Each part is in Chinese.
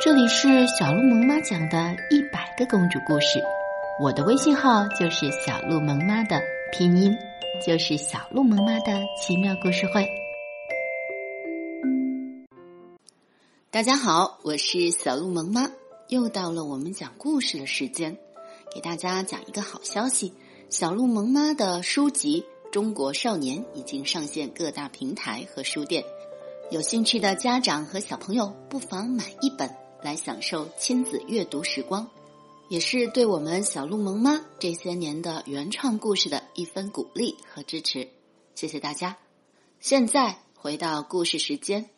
这里是小鹿萌妈讲的一百个公主故事，我的微信号就是小鹿萌妈的拼音，就是小鹿萌妈的奇妙故事会。大家好，我是小鹿萌妈，又到了我们讲故事的时间，给大家讲一个好消息：小鹿萌妈的书籍《中国少年》已经上线各大平台和书店，有兴趣的家长和小朋友不妨买一本。来享受亲子阅读时光，也是对我们小鹿萌妈这些年的原创故事的一份鼓励和支持。谢谢大家！现在回到故事时间，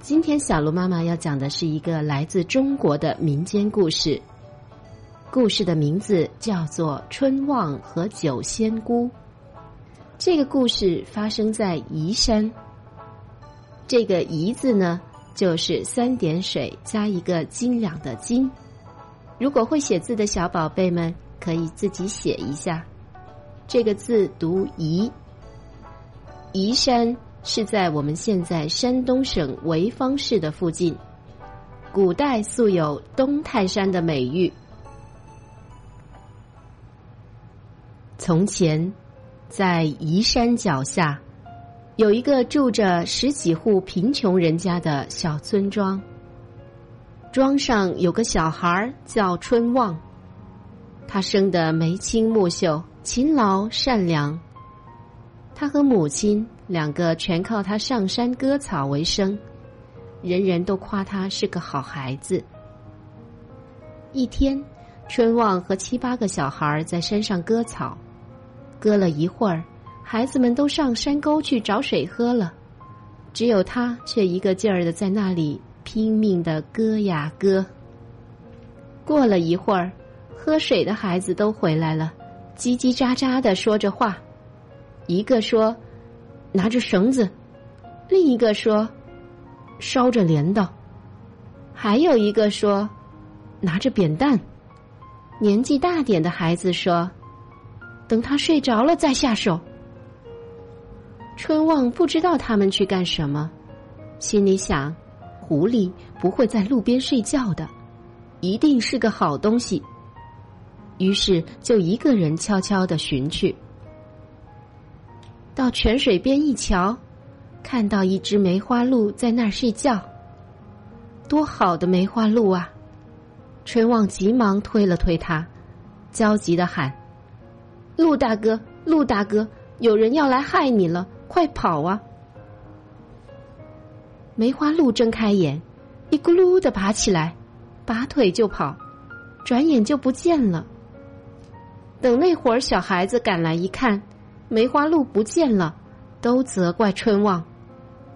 今天小鹿妈妈要讲的是一个来自中国的民间故事，故事的名字叫做《春望和九仙姑》。这个故事发生在宜山。这个“宜”字呢，就是三点水加一个斤两的“斤”。如果会写字的小宝贝们，可以自己写一下。这个字读“宜”。宜山是在我们现在山东省潍坊市的附近，古代素有“东泰山”的美誉。从前，在宜山脚下。有一个住着十几户贫穷人家的小村庄。庄上有个小孩叫春望，他生得眉清目秀、勤劳善良。他和母亲两个全靠他上山割草为生，人人都夸他是个好孩子。一天，春望和七八个小孩在山上割草，割了一会儿。孩子们都上山沟去找水喝了，只有他却一个劲儿的在那里拼命的割呀割。过了一会儿，喝水的孩子都回来了，叽叽喳喳的说着话，一个说拿着绳子，另一个说烧着镰刀，还有一个说拿着扁担。年纪大点的孩子说，等他睡着了再下手。春望不知道他们去干什么，心里想：狐狸不会在路边睡觉的，一定是个好东西。于是就一个人悄悄的寻去。到泉水边一瞧，看到一只梅花鹿在那儿睡觉。多好的梅花鹿啊！春望急忙推了推它，焦急的喊：“鹿大哥，鹿大哥，有人要来害你了！”快跑啊！梅花鹿睁开眼，一咕噜的爬起来，拔腿就跑，转眼就不见了。等那会儿小孩子赶来一看，梅花鹿不见了，都责怪春望，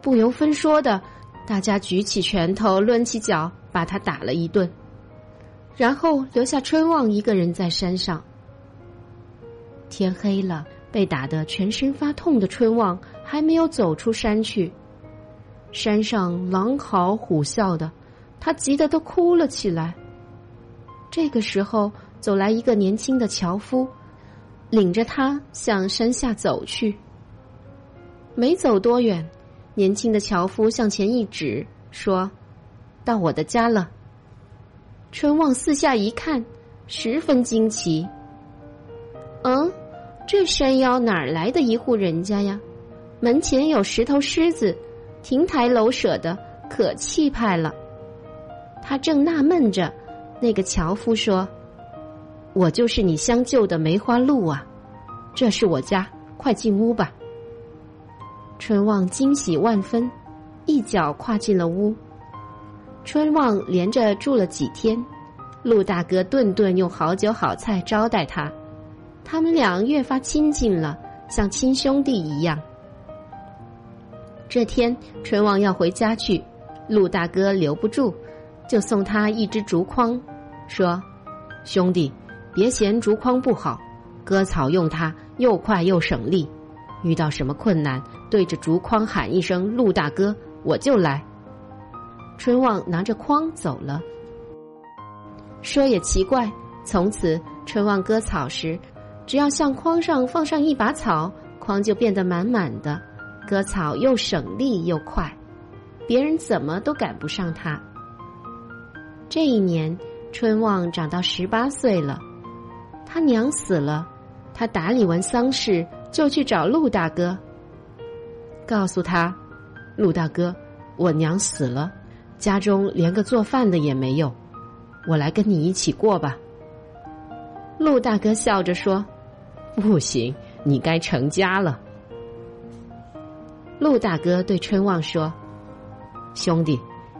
不由分说的，大家举起拳头，抡起脚，把他打了一顿，然后留下春望一个人在山上。天黑了。被打得全身发痛的春望还没有走出山去，山上狼嚎虎啸的，他急得都哭了起来。这个时候，走来一个年轻的樵夫，领着他向山下走去。没走多远，年轻的樵夫向前一指，说：“到我的家了。”春望四下一看，十分惊奇。嗯。这山腰哪儿来的一户人家呀？门前有石头狮子，亭台楼舍的，可气派了。他正纳闷着，那个樵夫说：“我就是你相救的梅花鹿啊，这是我家，快进屋吧。”春望惊喜万分，一脚跨进了屋。春望连着住了几天，陆大哥顿顿用好酒好菜招待他。他们俩越发亲近了，像亲兄弟一样。这天，春望要回家去，陆大哥留不住，就送他一只竹筐，说：“兄弟，别嫌竹筐不好，割草用它又快又省力。遇到什么困难，对着竹筐喊一声‘陆大哥’，我就来。”春望拿着筐走了。说也奇怪，从此春望割草时。只要向筐上放上一把草，筐就变得满满的，割草又省力又快。别人怎么都赶不上他。这一年，春旺长到十八岁了，他娘死了，他打理完丧事就去找陆大哥，告诉他：“陆大哥，我娘死了，家中连个做饭的也没有，我来跟你一起过吧。”陆大哥笑着说：“不行，你该成家了。”陆大哥对春旺说：“兄弟。”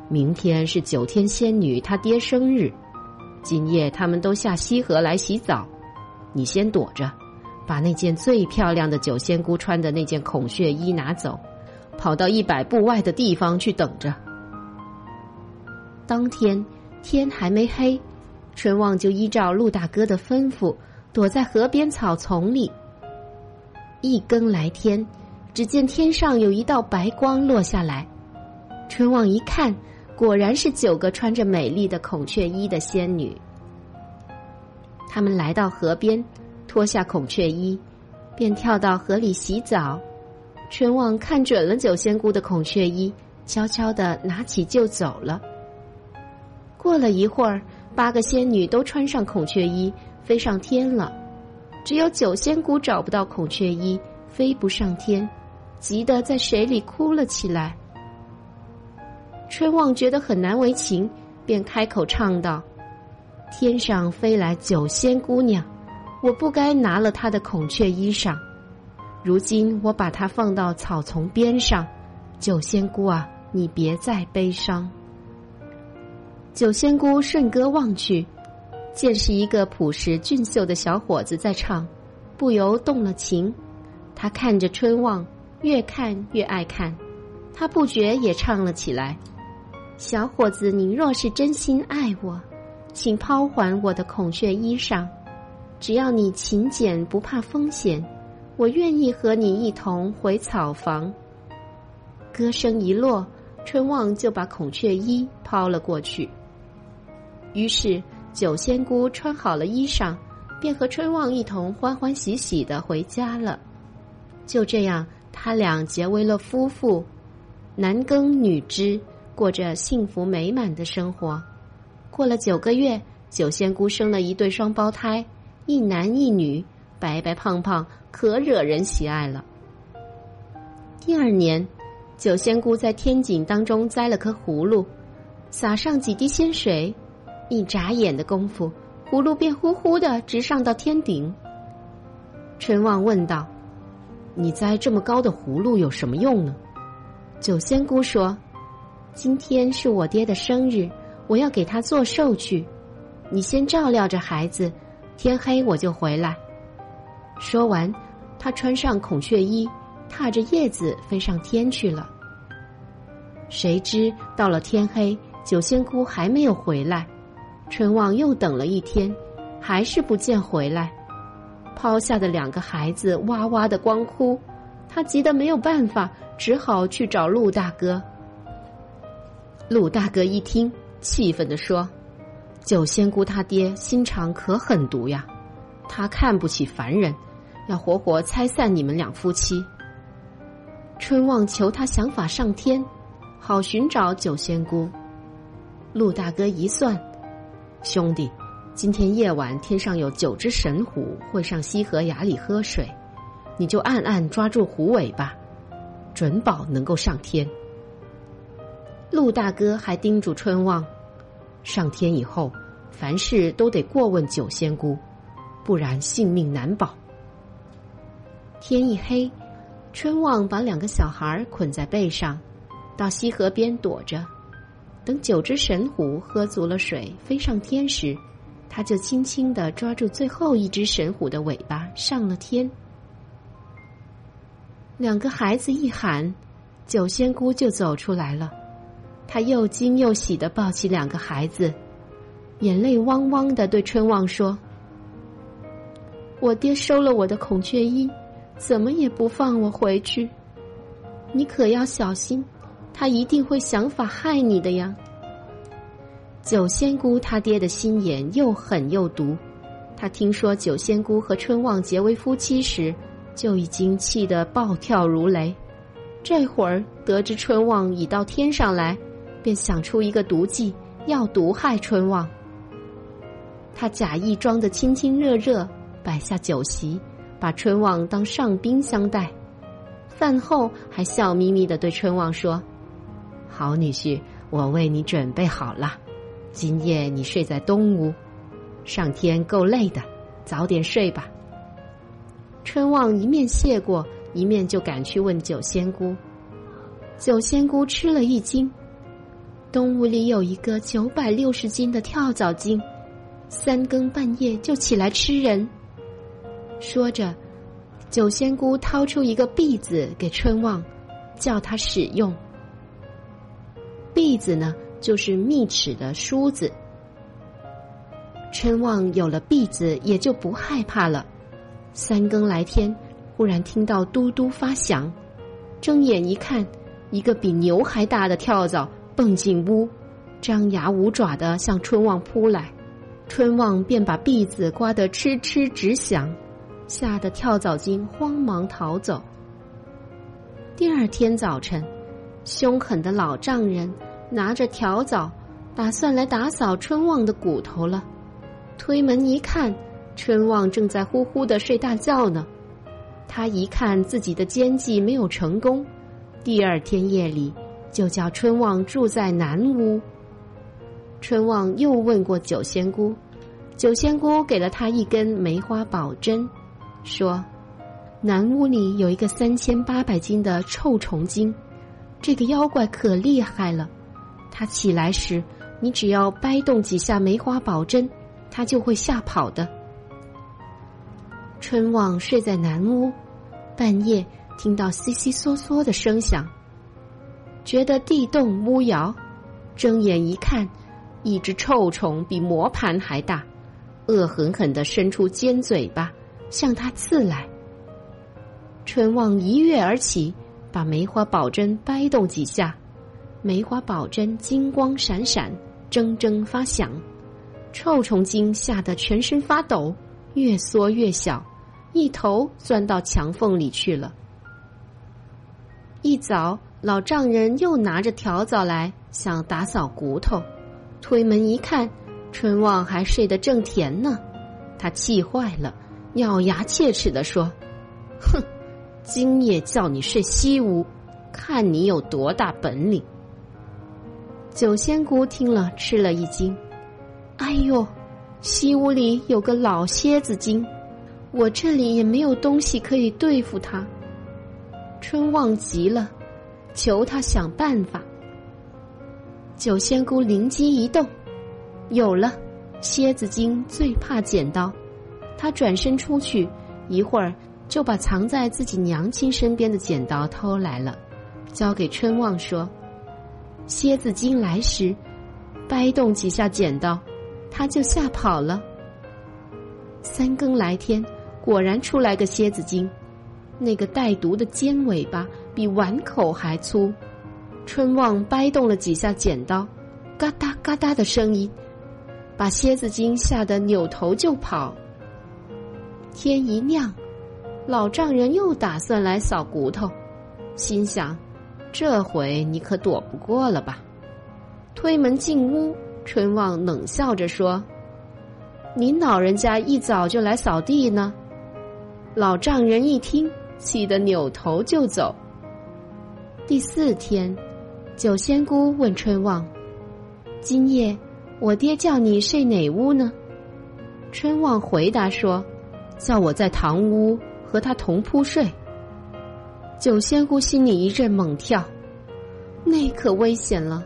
明天是九天仙女她爹生日，今夜他们都下西河来洗澡，你先躲着，把那件最漂亮的九仙姑穿的那件孔雀衣拿走，跑到一百步外的地方去等着。当天天还没黑，春旺就依照陆大哥的吩咐，躲在河边草丛里。一更来天，只见天上有一道白光落下来，春望一看。果然是九个穿着美丽的孔雀衣的仙女。他们来到河边，脱下孔雀衣，便跳到河里洗澡。春望看准了九仙姑的孔雀衣，悄悄的拿起就走了。过了一会儿，八个仙女都穿上孔雀衣，飞上天了。只有九仙姑找不到孔雀衣，飞不上天，急得在水里哭了起来。春望觉得很难为情，便开口唱道：“天上飞来九仙姑娘，我不该拿了她的孔雀衣裳。如今我把它放到草丛边上，九仙姑啊，你别再悲伤。”九仙姑顺歌望去，见是一个朴实俊秀的小伙子在唱，不由动了情。他看着春望，越看越爱看，他不觉也唱了起来。小伙子，你若是真心爱我，请抛还我的孔雀衣裳。只要你勤俭不怕风险，我愿意和你一同回草房。歌声一落，春望就把孔雀衣抛了过去。于是九仙姑穿好了衣裳，便和春旺一同欢欢喜喜的回家了。就这样，他俩结为了夫妇，男耕女织。过着幸福美满的生活，过了九个月，九仙姑生了一对双胞胎，一男一女，白白胖胖，可惹人喜爱了。第二年，九仙姑在天井当中栽了颗葫芦，撒上几滴仙水，一眨眼的功夫，葫芦便呼呼的直上到天顶。春旺问道：“你栽这么高的葫芦有什么用呢？”九仙姑说。今天是我爹的生日，我要给他做寿去。你先照料着孩子，天黑我就回来。说完，他穿上孔雀衣，踏着叶子飞上天去了。谁知到了天黑，九仙姑还没有回来。春旺又等了一天，还是不见回来。抛下的两个孩子哇哇的光哭，他急得没有办法，只好去找陆大哥。陆大哥一听，气愤地说：“九仙姑他爹心肠可狠毒呀，他看不起凡人，要活活拆散你们两夫妻。”春旺求他想法上天，好寻找九仙姑。陆大哥一算，兄弟，今天夜晚天上有九只神虎会上西河崖里喝水，你就暗暗抓住虎尾巴，准保能够上天。陆大哥还叮嘱春旺，上天以后，凡事都得过问九仙姑，不然性命难保。天一黑，春旺把两个小孩捆在背上，到西河边躲着。等九只神虎喝足了水，飞上天时，他就轻轻的抓住最后一只神虎的尾巴，上了天。两个孩子一喊，九仙姑就走出来了。他又惊又喜的抱起两个孩子，眼泪汪汪的对春望说：“我爹收了我的孔雀衣，怎么也不放我回去。你可要小心，他一定会想法害你的呀。”九仙姑他爹的心眼又狠又毒，他听说九仙姑和春旺结为夫妻时，就已经气得暴跳如雷。这会儿得知春望已到天上来，便想出一个毒计，要毒害春望。他假意装得亲亲热热，摆下酒席，把春望当上宾相待。饭后还笑眯眯的对春望说：“好女婿，我为你准备好了，今夜你睡在东屋。上天够累的，早点睡吧。”春望一面谢过。一面就赶去问九仙姑，九仙姑吃了一惊，东屋里有一个九百六十斤的跳蚤精，三更半夜就起来吃人。说着，九仙姑掏出一个篦子给春望，叫他使用。篦子呢，就是密齿的梳子。春望有了篦子，也就不害怕了。三更来天。忽然听到嘟嘟发响，睁眼一看，一个比牛还大的跳蚤蹦进屋，张牙舞爪的向春望扑来。春望便把篦子刮得哧哧直响，吓得跳蚤精慌忙逃走。第二天早晨，凶狠的老丈人拿着笤帚，打算来打扫春望的骨头了。推门一看，春望正在呼呼的睡大觉呢。他一看自己的奸计没有成功，第二天夜里就叫春望住在南屋。春望又问过九仙姑，九仙姑给了他一根梅花宝针，说：“南屋里有一个三千八百斤的臭虫精，这个妖怪可厉害了。他起来时，你只要掰动几下梅花宝针，他就会吓跑的。”春望睡在南屋，半夜听到悉悉嗦嗦的声响，觉得地动屋摇，睁眼一看，一只臭虫比磨盘还大，恶狠狠的伸出尖嘴巴向他刺来。春望一跃而起，把梅花宝针掰动几下，梅花宝针金光闪闪，铮铮发响，臭虫精吓得全身发抖。越缩越小，一头钻到墙缝里去了。一早，老丈人又拿着笤帚来，想打扫骨头。推门一看，春望还睡得正甜呢。他气坏了，咬牙切齿的说：“哼，今夜叫你睡西屋，看你有多大本领。”九仙姑听了，吃了一惊：“哎呦！”西屋里有个老蝎子精，我这里也没有东西可以对付他。春望急了，求他想办法。九仙姑灵机一动，有了。蝎子精最怕剪刀，他转身出去，一会儿就把藏在自己娘亲身边的剪刀偷来了，交给春望说：“蝎子精来时，掰动几下剪刀。”他就吓跑了。三更来天，果然出来个蝎子精，那个带毒的尖尾巴比碗口还粗。春望掰动了几下剪刀，嘎哒嘎哒的声音，把蝎子精吓得扭头就跑。天一亮，老丈人又打算来扫骨头，心想：这回你可躲不过了吧？推门进屋。春望冷笑着说：“您老人家一早就来扫地呢。”老丈人一听，气得扭头就走。第四天，九仙姑问春望：“今夜我爹叫你睡哪屋呢？”春望回答说：“叫我在堂屋和他同铺睡。”九仙姑心里一阵猛跳，那可危险了，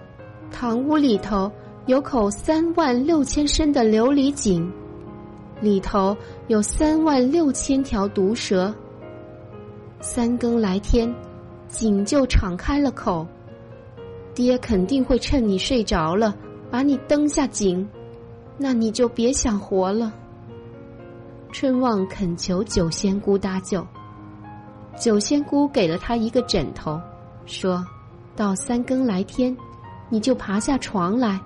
堂屋里头。有口三万六千深的琉璃井，里头有三万六千条毒蛇。三更来天，井就敞开了口，爹肯定会趁你睡着了，把你蹬下井，那你就别想活了。春望恳求九仙姑搭救，九仙姑给了他一个枕头，说到三更来天，你就爬下床来。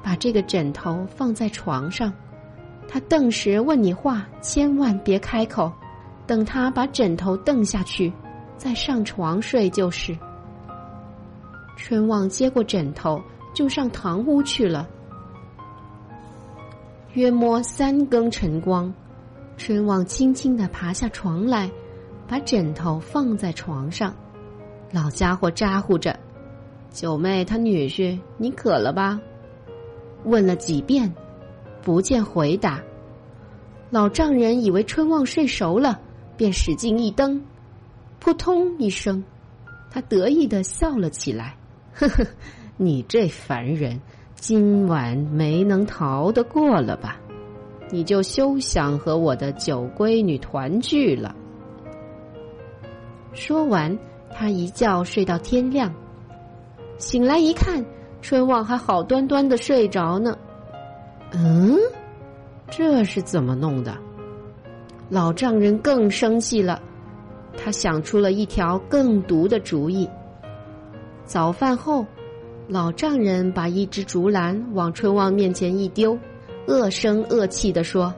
把这个枕头放在床上，他瞪时问你话，千万别开口。等他把枕头瞪下去，再上床睡就是。春望接过枕头，就上堂屋去了。约摸三更晨光，春望轻轻的爬下床来，把枕头放在床上。老家伙咋呼着：“九妹，他女婿，你渴了吧？”问了几遍，不见回答。老丈人以为春旺睡熟了，便使劲一蹬，扑通一声，他得意的笑了起来：“呵呵，你这凡人，今晚没能逃得过了吧？你就休想和我的九闺女团聚了。”说完，他一觉睡到天亮，醒来一看。春旺还好端端的睡着呢，嗯，这是怎么弄的？老丈人更生气了，他想出了一条更毒的主意。早饭后，老丈人把一只竹篮往春旺面前一丢，恶声恶气的说：“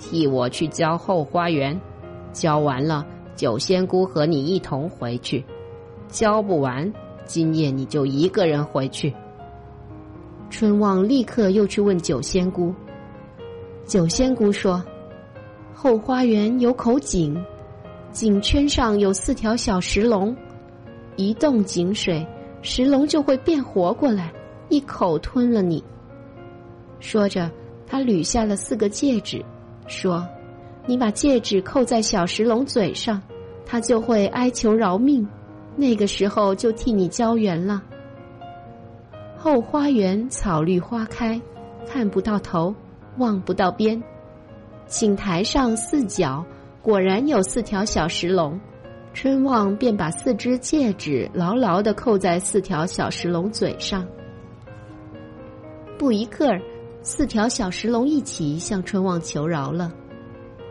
替我去浇后花园，浇完了，九仙姑和你一同回去；教不完。”今夜你就一个人回去。春旺立刻又去问九仙姑。九仙姑说：“后花园有口井，井圈上有四条小石龙，一动井水，石龙就会变活过来，一口吞了你。”说着，他捋下了四个戒指，说：“你把戒指扣在小石龙嘴上，它就会哀求饶命。”那个时候就替你浇园了。后花园草绿花开，看不到头，望不到边。井台上四角果然有四条小石龙，春望便把四只戒指牢牢的扣在四条小石龙嘴上。不一刻儿，四条小石龙一起向春望求饶了：“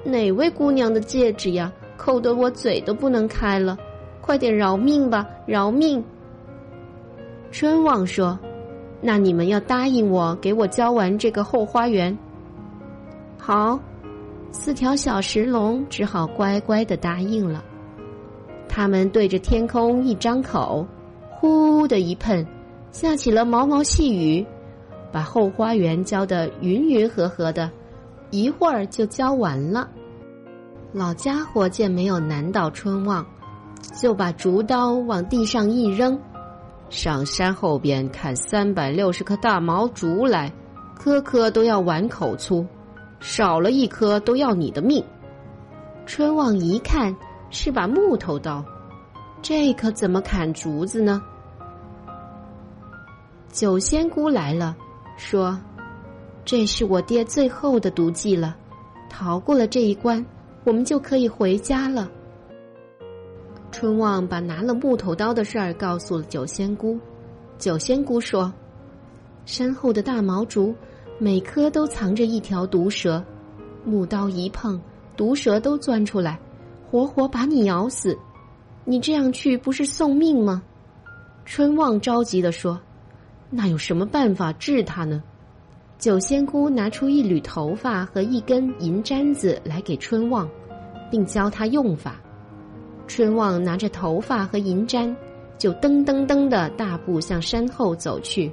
哪位姑娘的戒指呀？扣得我嘴都不能开了。”快点饶命吧！饶命！春旺说：“那你们要答应我，给我浇完这个后花园。”好，四条小石龙只好乖乖的答应了。他们对着天空一张口，呼的一喷，下起了毛毛细雨，把后花园浇得云云和和的，一会儿就浇完了。老家伙见没有难倒春旺。就把竹刀往地上一扔，上山后边砍三百六十棵大毛竹来，棵棵都要碗口粗，少了一棵都要你的命。春旺一看是把木头刀，这可怎么砍竹子呢？九仙姑来了，说：“这是我爹最后的毒计了，逃过了这一关，我们就可以回家了。”春旺把拿了木头刀的事儿告诉了九仙姑，九仙姑说：“身后的大毛竹，每颗都藏着一条毒蛇，木刀一碰，毒蛇都钻出来，活活把你咬死。你这样去不是送命吗？”春旺着急的说：“那有什么办法治他呢？”九仙姑拿出一缕头发和一根银簪子来给春旺，并教他用法。春旺拿着头发和银簪，就噔噔噔的大步向山后走去。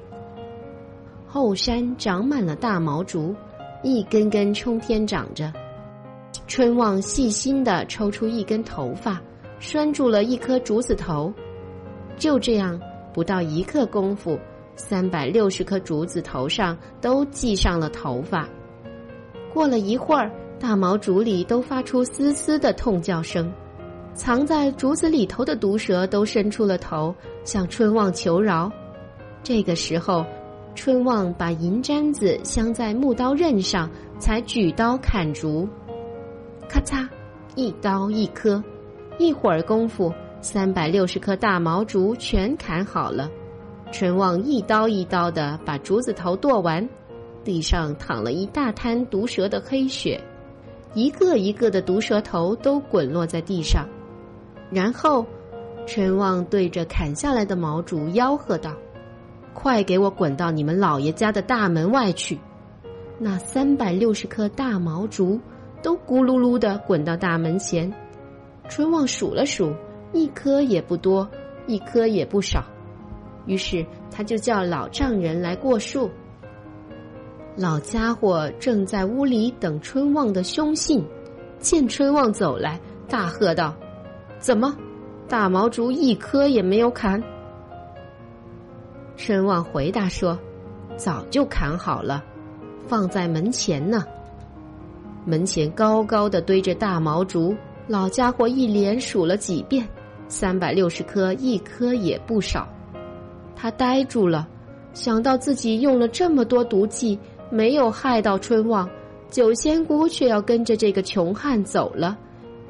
后山长满了大毛竹，一根根冲天长着。春旺细心的抽出一根头发，拴住了一颗竹子头。就这样，不到一刻功夫，三百六十颗竹子头上都系上了头发。过了一会儿，大毛竹里都发出嘶嘶的痛叫声。藏在竹子里头的毒蛇都伸出了头，向春旺求饶。这个时候，春旺把银簪子镶在木刀刃上，才举刀砍竹。咔嚓，一刀一颗，一会儿功夫，三百六十棵大毛竹全砍好了。春旺一刀一刀的把竹子头剁完，地上淌了一大滩毒蛇的黑血，一个一个的毒蛇头都滚落在地上。然后，春旺对着砍下来的毛竹吆喝道：“快给我滚到你们老爷家的大门外去！”那三百六十棵大毛竹都咕噜噜的滚到大门前。春旺数了数，一颗也不多，一颗也不少。于是他就叫老丈人来过数。老家伙正在屋里等春旺的凶信，见春旺走来，大喝道：“怎么，大毛竹一棵也没有砍？”春旺回答说：“早就砍好了，放在门前呢。门前高高的堆着大毛竹，老家伙一连数了几遍，三百六十棵，一棵也不少。他呆住了，想到自己用了这么多毒计。”没有害到春望，九仙姑却要跟着这个穷汉走了，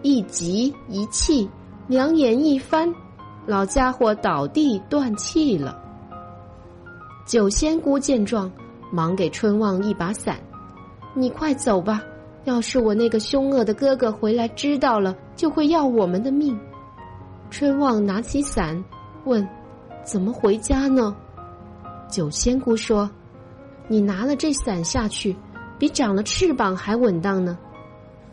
一急一气，两眼一翻，老家伙倒地断气了。九仙姑见状，忙给春望一把伞：“你快走吧，要是我那个凶恶的哥哥回来知道了，就会要我们的命。”春望拿起伞，问：“怎么回家呢？”九仙姑说。你拿了这伞下去，比长了翅膀还稳当呢。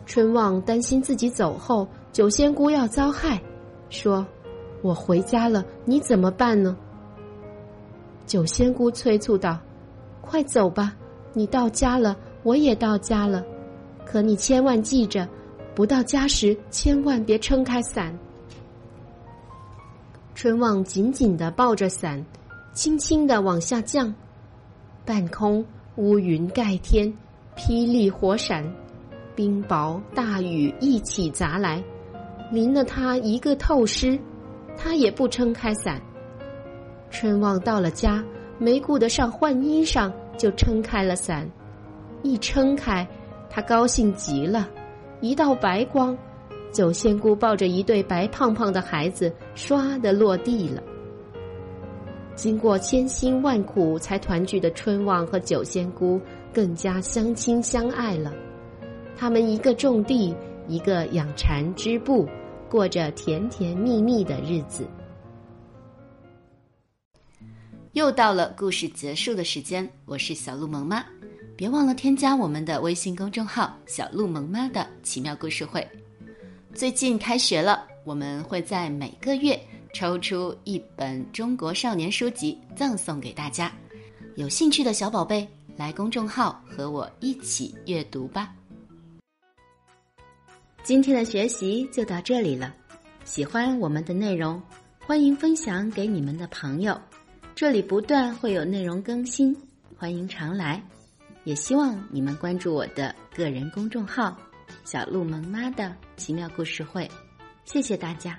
春望担心自己走后九仙姑要遭害，说：“我回家了，你怎么办呢？”九仙姑催促道：“快走吧，你到家了，我也到家了。可你千万记着，不到家时千万别撑开伞。”春望紧紧的抱着伞，轻轻的往下降。半空乌云盖天，霹雳火闪，冰雹大雨一起砸来，淋了他一个透湿，他也不撑开伞。春望到了家，没顾得上换衣裳，就撑开了伞。一撑开，他高兴极了，一道白光，九仙姑抱着一对白胖胖的孩子，唰的落地了。经过千辛万苦才团聚的春旺和九仙姑更加相亲相爱了。他们一个种地，一个养蚕织布，过着甜甜蜜蜜的日子。又到了故事结束的时间，我是小鹿萌妈，别忘了添加我们的微信公众号“小鹿萌妈”的奇妙故事会。最近开学了，我们会在每个月。抽出一本中国少年书籍赠送给大家，有兴趣的小宝贝来公众号和我一起阅读吧。今天的学习就到这里了，喜欢我们的内容，欢迎分享给你们的朋友。这里不断会有内容更新，欢迎常来。也希望你们关注我的个人公众号“小鹿萌妈的奇妙故事会”。谢谢大家。